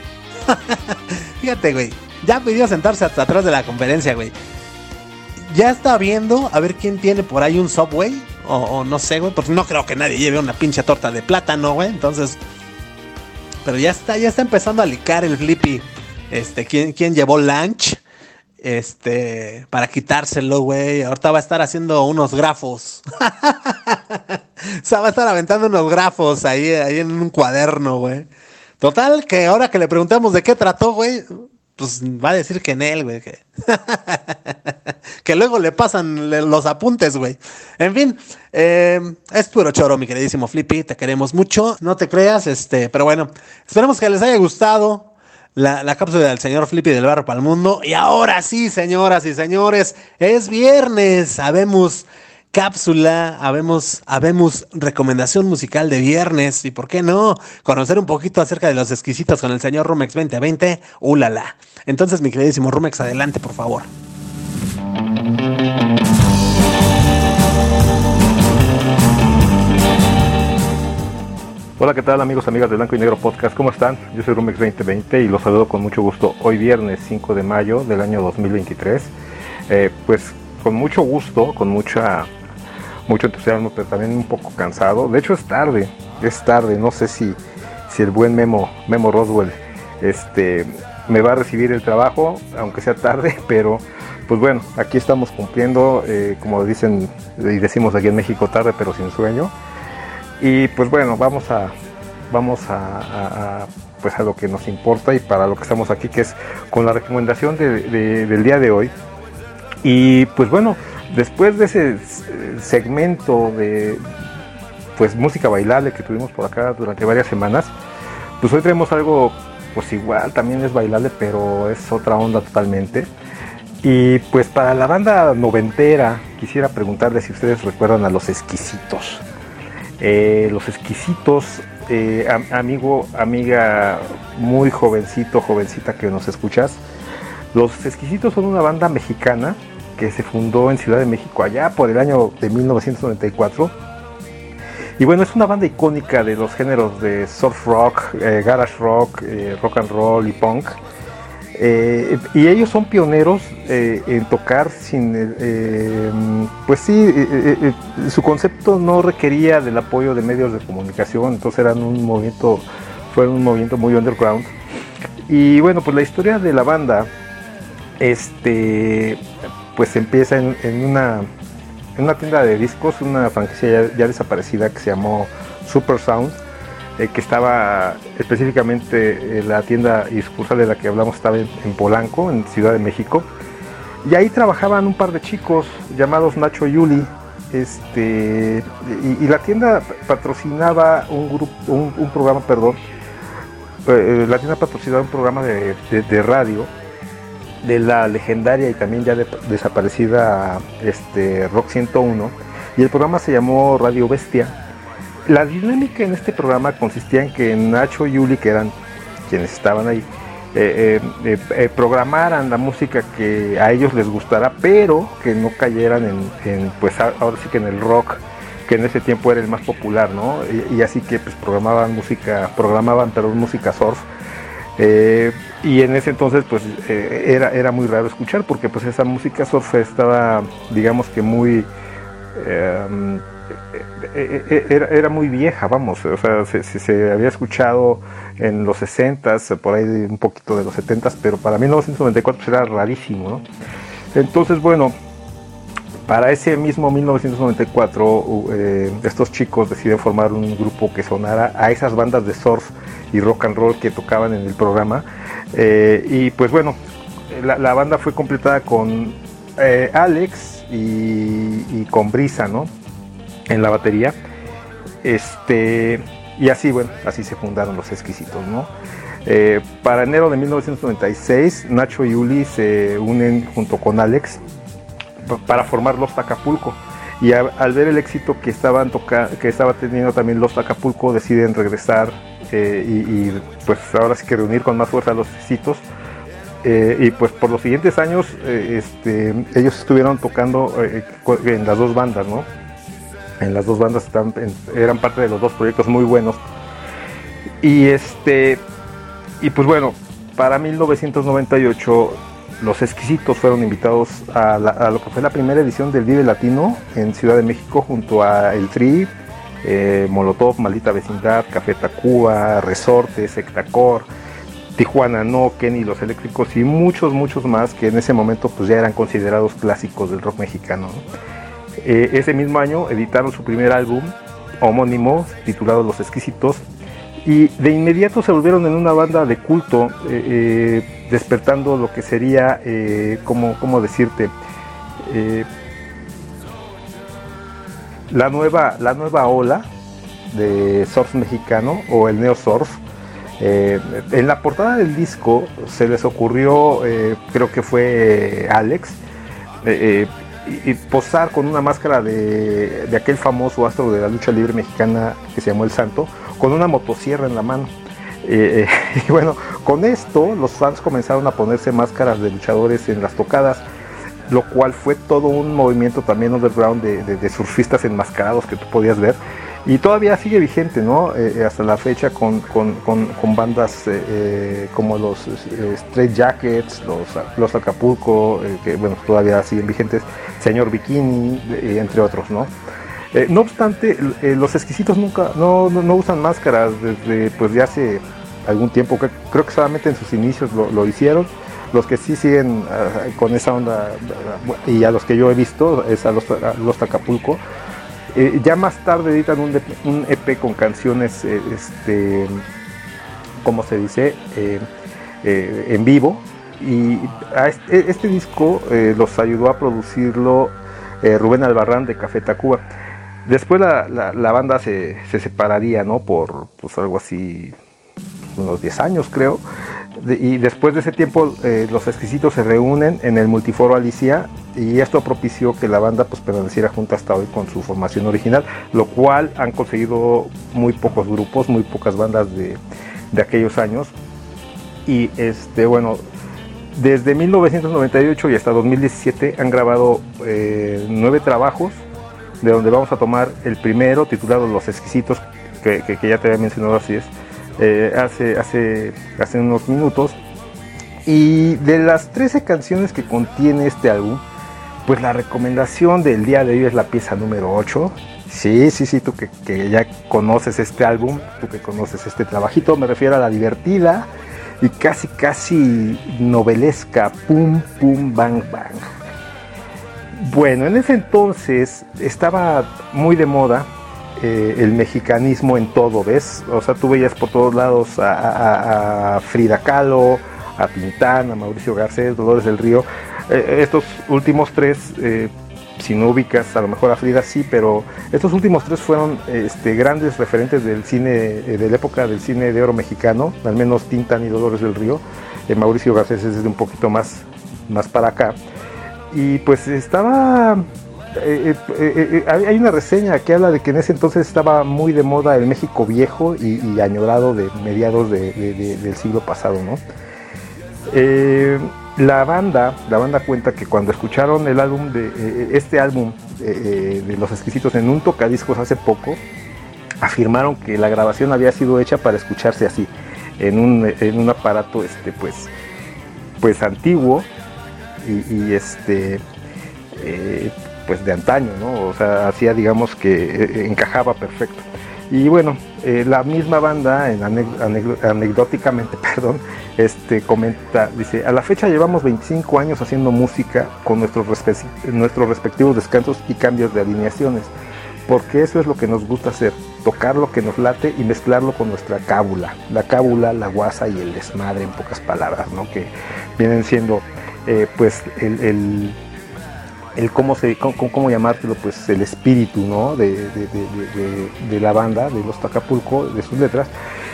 Fíjate, güey. Ya pidió sentarse hasta atrás de la conferencia, güey ya está viendo a ver quién tiene por ahí un Subway. O, no sé, güey. Porque no creo que nadie lleve una pinche torta de plátano, güey. Entonces. Pero ya está, ya está empezando a licar el Flippy. Este, ¿quién, quién llevó lunch? Este, para quitárselo, güey. Ahorita va a estar haciendo unos grafos. o sea, va a estar aventando unos grafos ahí, ahí en un cuaderno, güey. Total, que ahora que le preguntamos de qué trató, güey, pues va a decir que en él, güey. Que, que luego le pasan los apuntes, güey. En fin, eh, es puro choro, mi queridísimo Flippy. Te queremos mucho. No te creas, este, pero bueno, esperemos que les haya gustado. La, la cápsula del señor Flippy del Barro para el Mundo. Y ahora sí, señoras y señores, es viernes. Sabemos cápsula, habemos, habemos recomendación musical de viernes y por qué no conocer un poquito acerca de los exquisitos con el señor Rumex 2020, ulala. Entonces, mi queridísimo Rumex, adelante, por favor. Hola, ¿qué tal amigos, amigas de Blanco y Negro Podcast? ¿Cómo están? Yo soy Rumex 2020 y los saludo con mucho gusto hoy viernes 5 de mayo del año 2023. Eh, pues con mucho gusto, con mucha mucho entusiasmo, pero también un poco cansado. De hecho es tarde, es tarde. No sé si, si el buen Memo, Memo Roswell, este, me va a recibir el trabajo, aunque sea tarde, pero pues bueno, aquí estamos cumpliendo, eh, como dicen y decimos aquí en México, tarde pero sin sueño. Y pues bueno, vamos a, vamos a, pues a lo que nos importa y para lo que estamos aquí, que es con la recomendación del día de hoy. Y pues bueno, Después de ese segmento de pues música bailable que tuvimos por acá durante varias semanas, pues hoy tenemos algo pues igual, también es bailable, pero es otra onda totalmente. Y pues para la banda noventera, quisiera preguntarles si ustedes recuerdan a los exquisitos. Eh, los exquisitos, eh, amigo, amiga muy jovencito, jovencita que nos escuchas. Los exquisitos son una banda mexicana que se fundó en Ciudad de México allá por el año de 1994. Y bueno, es una banda icónica de los géneros de surf rock, eh, garage rock, eh, rock and roll y punk. Eh, y ellos son pioneros en tocar sin, pues sí, su concepto no requería del apoyo de medios de comunicación, entonces eran un movimiento, fueron un movimiento muy underground. Y bueno, pues la historia de la banda, este, pues empieza en, una, en una tienda de discos, una franquicia ya, desaparecida que se llamó Super Sound, eh, que estaba específicamente la tienda y de la que hablamos estaba en, Polanco, en Ciudad de México. Y ahí trabajaban un par de chicos llamados Nacho Yuli. Este, y, la tienda patrocinaba un grupo, un, programa, perdón, eh, la tienda patrocinaba un programa de, de radio de la legendaria y también ya desaparecida este, Rock 101 y el programa se llamó Radio Bestia. La dinámica en este programa consistía en que Nacho y Yuli, que eran quienes estaban ahí, eh, eh, eh, programaran la música que a ellos les gustara, pero que no cayeran en, pues ahora sí que en el rock, que en ese tiempo era el más popular, ¿no? Y, así que pues programaban música, programaban pero música surf eh, y en ese entonces pues eh, era, era muy raro escuchar porque pues esa música surf estaba digamos que muy eh, era, muy vieja, vamos, o sea, se, había escuchado en los 60s, por ahí un poquito de los 70s, pero para 1994 pues, era rarísimo, Entonces, bueno, para ese mismo 1994 estos chicos deciden formar un grupo que sonara a esas bandas de surf y rock and roll que tocaban en el programa. Eh, y pues bueno, la, banda fue completada con eh, Alex y, con Brisa, ¿no? En la batería. Este, y así, bueno, así se fundaron los exquisitos, ¿no? Eh, para enero de 1996, Nacho y Uli se unen junto con Alex para formar Los Acapulco. Y al ver el éxito que, estaban que estaba teniendo también Los Acapulco, deciden regresar eh, y, pues ahora sí que reunir con más fuerza los exquisitos eh, y pues por los siguientes años este, ellos estuvieron tocando en las dos bandas, ¿no? En las dos bandas eran parte de los dos proyectos muy buenos. Y este y pues bueno, para 1998 los exquisitos fueron invitados a, lo que fue la primera edición del Vive Latino en Ciudad de México junto a El Tri, eh, Molotov, Maldita Vecindad, Café Tacuba, Resortes, Sectacor, Tijuana No, Kenny Los Eléctricos y muchos, muchos más que en ese momento pues ya eran considerados clásicos del rock mexicano. Eh, ese mismo año editaron su primer álbum homónimo titulado Los Exquisitos y de inmediato se volvieron en una banda de culto, eh, eh, despertando lo que sería, eh, como, ¿cómo decirte? la, nueva, la nueva ola de surf mexicano o el neo surf. en la portada del disco se les ocurrió, creo que fue Alex, posar con una máscara de, aquel famoso astro de la lucha libre mexicana que se llamó El Santo, con una motosierra en la mano. Eh, eh, y bueno, con esto los fans comenzaron a ponerse máscaras de luchadores en las tocadas, lo cual fue todo un movimiento también underground de, surfistas enmascarados que tú podías ver. Y todavía sigue vigente, ¿no? Eh, hasta la fecha con, bandas como los Straight Jackets, los, los Acapulco, que bueno, todavía siguen vigentes, Señor Bikini, entre otros, ¿no? Eh, no obstante, eh, los exquisitos nunca, no, usan máscaras desde pues ya hace algún tiempo, creo que solamente en sus inicios lo, hicieron. Los que sí siguen ah, con esa onda y a los que yo he visto es a los, los Acapulco. Eh, ya más tarde editan un, EP e con canciones, este, como se dice, en vivo. Y este, este disco los ayudó a producirlo Rubén Albarrán de Café Tacuba. Después la, banda se, separaría, ¿no? Por pues, algo así, unos 10 años creo. y después de ese tiempo eh, los exquisitos se reúnen en el multiforo Alicia y esto propició que la banda pues permaneciera junta hasta hoy con su formación original, lo cual han conseguido muy pocos grupos, muy pocas bandas de, aquellos años. Y este, bueno, desde 1998 y hasta 2017 han grabado eh, nueve trabajos de donde vamos a tomar el primero, titulado Los Exquisitos, que, ya te había mencionado así es, eh, hace, hace, hace unos minutos. Y de las 13 canciones que contiene este álbum, pues la recomendación del día de hoy es la pieza número 8. Sí, sí, sí, tú que, que ya conoces este álbum, tú que conoces este trabajito, me refiero a la divertida y casi, casi novelesca, pum, pum, bang, bang. Bueno, en ese entonces estaba muy de moda eh, el mexicanismo en todo, ¿ves? O sea, tú veías por todos lados a, Frida Kahlo, a Tintán, a Mauricio Garcés, Dolores del Río. Eh, estos últimos tres, eh, si no ubicas a lo mejor a Frida sí, pero estos últimos tres fueron este, grandes referentes del cine, de la época del cine de oro mexicano, al menos Tintán y Dolores del Río. Mauricio Garcés es de un poquito más, más para acá. Y pues estaba... Eh, eh, eh, hay una reseña que habla de que en ese entonces estaba muy de moda el México viejo y, añorado de mediados del siglo pasado, ¿no? la banda, la banda cuenta que cuando escucharon el álbum de este álbum de Los Exquisitos en un tocadiscos hace poco, afirmaron que la grabación había sido hecha para escucharse así, en un, en un aparato este pues pues antiguo y, este eh, pues de antaño, ¿no? O sea, hacía digamos que eh, encajaba perfecto. Y bueno, eh, la misma banda, en anecdóticamente, perdón, este, comenta, dice, a la fecha llevamos 25 años haciendo música con nuestros, nuestros respectivos descansos y cambios de alineaciones, porque eso es lo que nos gusta hacer, tocar lo que nos late y mezclarlo con nuestra cábula, la cábula, la guasa y el desmadre en pocas palabras, ¿no? Que vienen siendo eh, pues el, el cómo, se, cómo, llamártelo, pues el espíritu ¿no? de, la banda, de los Tacapulco, de sus letras.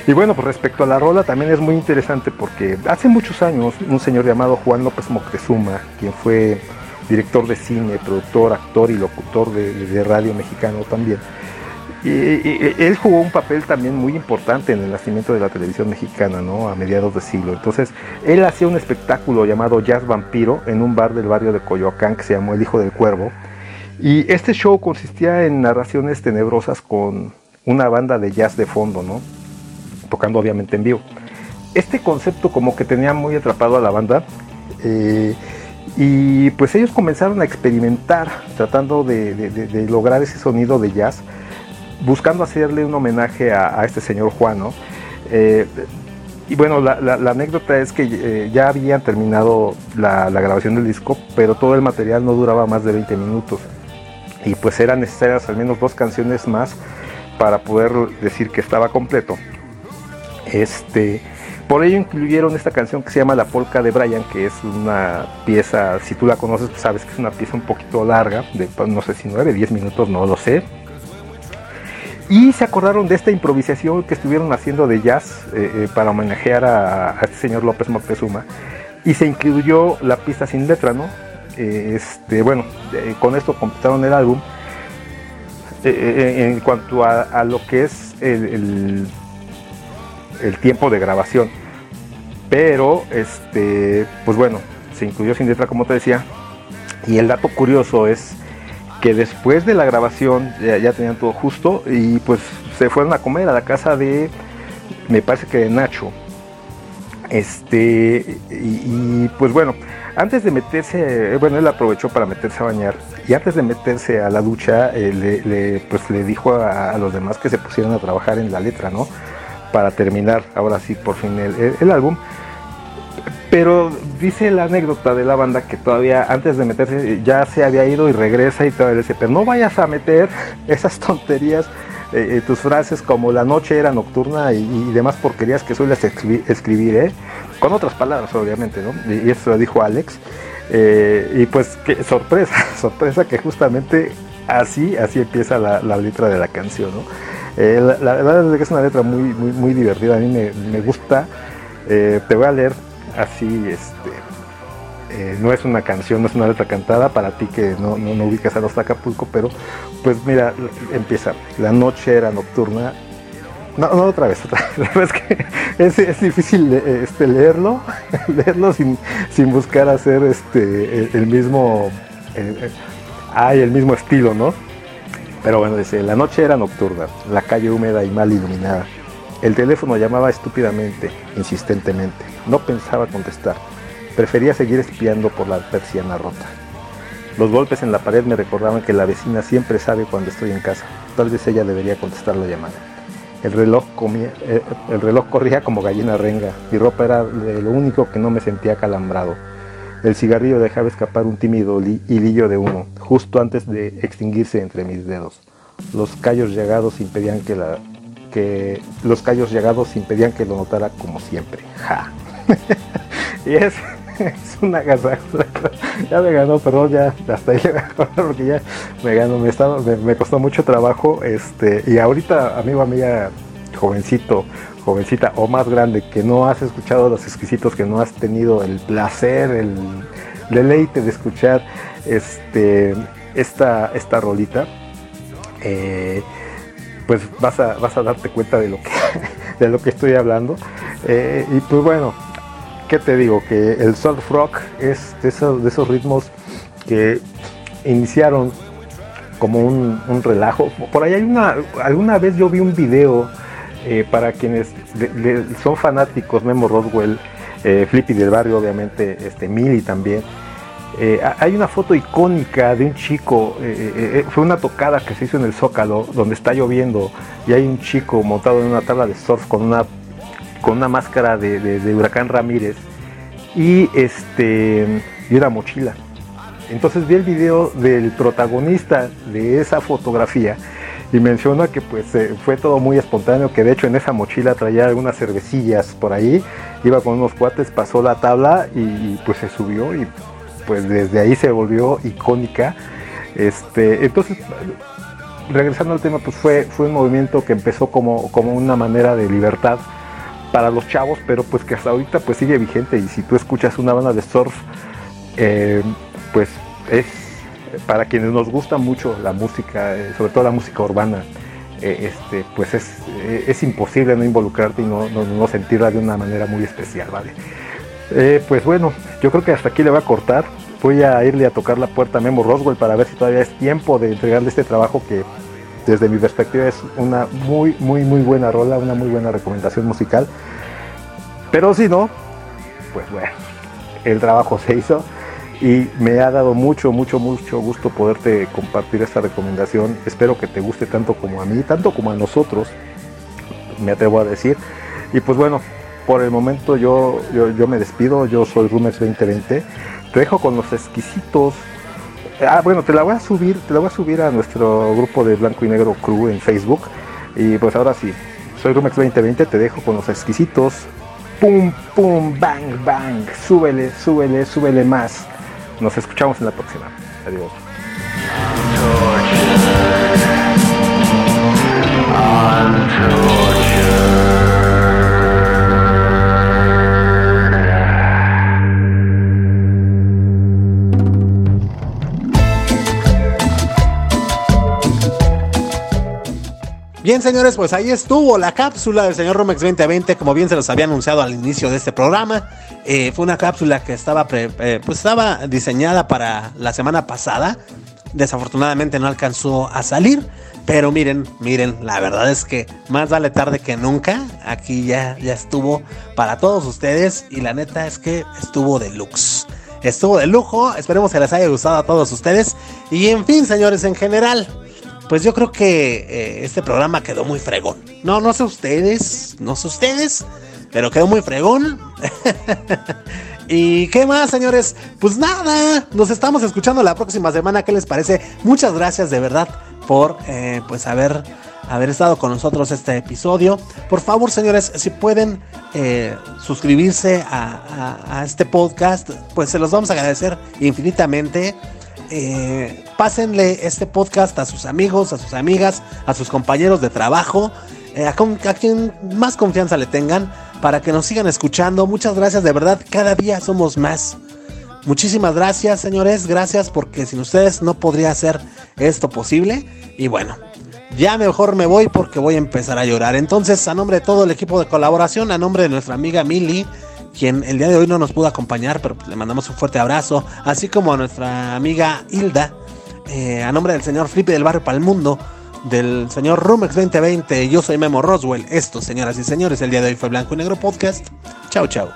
Y bueno, pues respecto a la rola también es muy interesante porque hace muchos años un señor llamado Juan López Moctezuma, quien fue director de cine, productor, actor y locutor de radio mexicano también, y, él jugó un papel también muy importante en el nacimiento de la televisión mexicana, ¿no? A mediados de siglo. Entonces, él hacía un espectáculo llamado Jazz Vampiro en un bar del barrio de Coyoacán que se llamó El Hijo del Cuervo. Y este show consistía en narraciones tenebrosas con una banda de jazz de fondo, ¿no? Tocando obviamente en vivo. Este concepto como que tenía muy atrapado a la banda. Eh, y pues ellos comenzaron a experimentar tratando de lograr ese sonido de jazz buscando hacerle un homenaje a, este señor Juan, ¿no? Eh, y bueno, la, anécdota es que eh, ya habían terminado la, grabación del disco, pero todo el material no duraba más de 20 minutos. Y pues eran necesarias al menos dos canciones más para poder decir que estaba completo. Este, por ello incluyeron esta canción que se llama La Polca de Brian, que es una pieza, si tú la conoces, pues sabes que es una pieza un poquito larga, de no sé si 9, 10 minutos, no lo sé, y se acordaron de esta improvisación que estuvieron haciendo de jazz eh, eh, para homenajear a, este señor López Moctezuma. Y se incluyó la pista sin letra, ¿no? Eh, este, bueno, con esto completaron el álbum. en cuanto a, lo que es el, el, tiempo de grabación. Pero, este, pues bueno, se incluyó sin letra, como te decía. Y el dato curioso es que después de la grabación ya, tenían todo justo y pues se fueron a comer a la casa de, me parece que de Nacho. Este, y, pues bueno, antes de meterse, bueno, él aprovechó para meterse a bañar y antes de meterse a la ducha, eh, le, pues le dijo a, los demás que se pusieran a trabajar en la letra, ¿no? Para terminar ahora sí por fin el álbum. Pero dice la anécdota de la banda que todavía antes de meterse ya se había ido y regresa y todavía dice, pero no vayas a meter esas tonterías, eh, eh, tus frases como la noche era nocturna y, demás porquerías que sueles escribir, ¿eh? con otras palabras obviamente, ¿no? Y, eso lo dijo Alex. y pues qué sorpresa, sorpresa que justamente así, así empieza la, letra de la canción, ¿no? la, verdad es que es una letra muy, muy, divertida, a mí me gusta. te voy a leer así, este, eh, no es una canción, no es una letra cantada para ti que no, no, ubicas a los Acapulco, pero pues mira, empieza, la noche era nocturna. No, no otra vez, otra vez. es que es, difícil este, leerlo, leerlo sin, buscar hacer este, el, mismo, hay el mismo estilo, ¿no? Pero bueno, dice, la noche era nocturna, la calle húmeda y mal iluminada. El teléfono llamaba estúpidamente, insistentemente. No pensaba contestar. Prefería seguir espiando por la persiana rota. Los golpes en la pared me recordaban que la vecina siempre sabe cuando estoy en casa. Tal vez ella debería contestar la llamada. El reloj, eh, el reloj corría como gallina renga. Mi ropa era lo único que no me sentía calambrado. El cigarrillo dejaba escapar un tímido hilillo de humo, justo antes de extinguirse entre mis dedos. Los callos llegados impedían que la que los callos llegados impedían que lo notara como siempre. Ja. y es, una agasajo. ya me ganó, perdón, ya hasta ahí le porque ya me ganó, me, estaba, me, costó mucho trabajo. Este, y ahorita, amigo, amiga, jovencito, jovencita o más grande, que no has escuchado los exquisitos, que no has tenido el placer, el deleite de escuchar este, esta, esta rolita. Eh, pues vas a, vas a darte cuenta de lo que, de lo que estoy hablando. Eh, y pues bueno, ¿qué te digo? Que el surf rock es de esos, de esos ritmos que iniciaron como un, relajo. Por ahí hay una, alguna vez yo vi un video eh, para quienes son fanáticos, Memo Roswell, eh, Flippy del barrio, obviamente, este Mili también eh, hay una foto icónica de un chico, eh, eh, fue una tocada que se hizo en el Zócalo, donde está lloviendo y hay un chico montado en una tabla de surf con una, con una máscara de, huracán Ramírez y, este, y una mochila. Entonces vi el video del protagonista de esa fotografía y menciona que pues fue todo muy espontáneo, que de hecho en esa mochila traía algunas cervecillas por ahí, iba con unos cuates, pasó la tabla y, y pues se subió y pues desde ahí se volvió icónica. Este, entonces, regresando al tema, pues fue, fue un movimiento que empezó como, como una manera de libertad para los chavos, pero pues que hasta ahorita pues sigue vigente y si tú escuchas una banda de surf, eh, pues es para quienes nos gusta mucho la música, eh, sobre todo la música urbana, eh, este, pues es, es, imposible no involucrarte y no, no, sentirla de una manera muy especial, ¿vale? Pues bueno, yo creo que hasta aquí le voy a cortar. Voy a irle a tocar la puerta a Memo Roswell para ver si todavía es tiempo de entregarle este trabajo que desde mi perspectiva es una muy, muy, muy buena rola, una muy buena recomendación musical. Pero si no, pues bueno, el trabajo se hizo y me ha dado mucho, mucho, mucho gusto poderte compartir esta recomendación. Espero que te guste tanto como a mí, tanto como a nosotros, me atrevo a decir. Y pues bueno, por el momento yo, yo, me despido, yo soy Rumex 2020. Te dejo con los exquisitos. Ah, bueno, te la voy a subir, te la voy a subir a nuestro grupo de Blanco y Negro Crew en Facebook. Y pues ahora sí, soy Rumex 2020, te dejo con los exquisitos. Pum, pum, bang, bang. Súbele, súbele, súbele más. Nos escuchamos en la próxima. Adiós. Bien, señores, pues ahí estuvo la cápsula del señor Romex 2020, como bien se los había anunciado al inicio de este programa. Eh, fue una cápsula que estaba, eh, pues estaba diseñada para la semana pasada. Desafortunadamente no alcanzó a salir. Pero miren, miren, la verdad es que más vale tarde que nunca. Aquí ya, ya estuvo para todos ustedes. Y la neta es que estuvo de lux. Estuvo de lujo. Esperemos que les haya gustado a todos ustedes. Y en fin, señores, en general pues yo creo que eh, este programa quedó muy fregón. No, no sé ustedes, no sé ustedes, pero quedó muy fregón. ¿Y qué más, señores? Pues nada, nos estamos escuchando la próxima semana. ¿Qué les parece? Muchas gracias de verdad por eh, pues haber, haber estado con nosotros este episodio. Por favor, señores, si pueden eh, suscribirse a este podcast, pues se los vamos a agradecer infinitamente eh, pásenle este podcast a sus amigos, a sus amigas, a sus compañeros de trabajo, eh, a, quien más confianza le tengan, para que nos sigan escuchando. Muchas gracias, de verdad, cada día somos más. Muchísimas gracias, señores, gracias porque sin ustedes no podría ser esto posible. Y bueno, ya mejor me voy porque voy a empezar a llorar. Entonces, a nombre de todo el equipo de colaboración, a nombre de nuestra amiga Milly, quien el día de hoy no nos pudo acompañar, pero le mandamos un fuerte abrazo, así como a nuestra amiga Hilda, eh, a nombre del señor Flippy del Barrio Palmundo, del señor Rumex 2020, yo soy Memo Roswell, esto señoras y señores, el día de hoy fue Blanco y Negro Podcast, chao chao.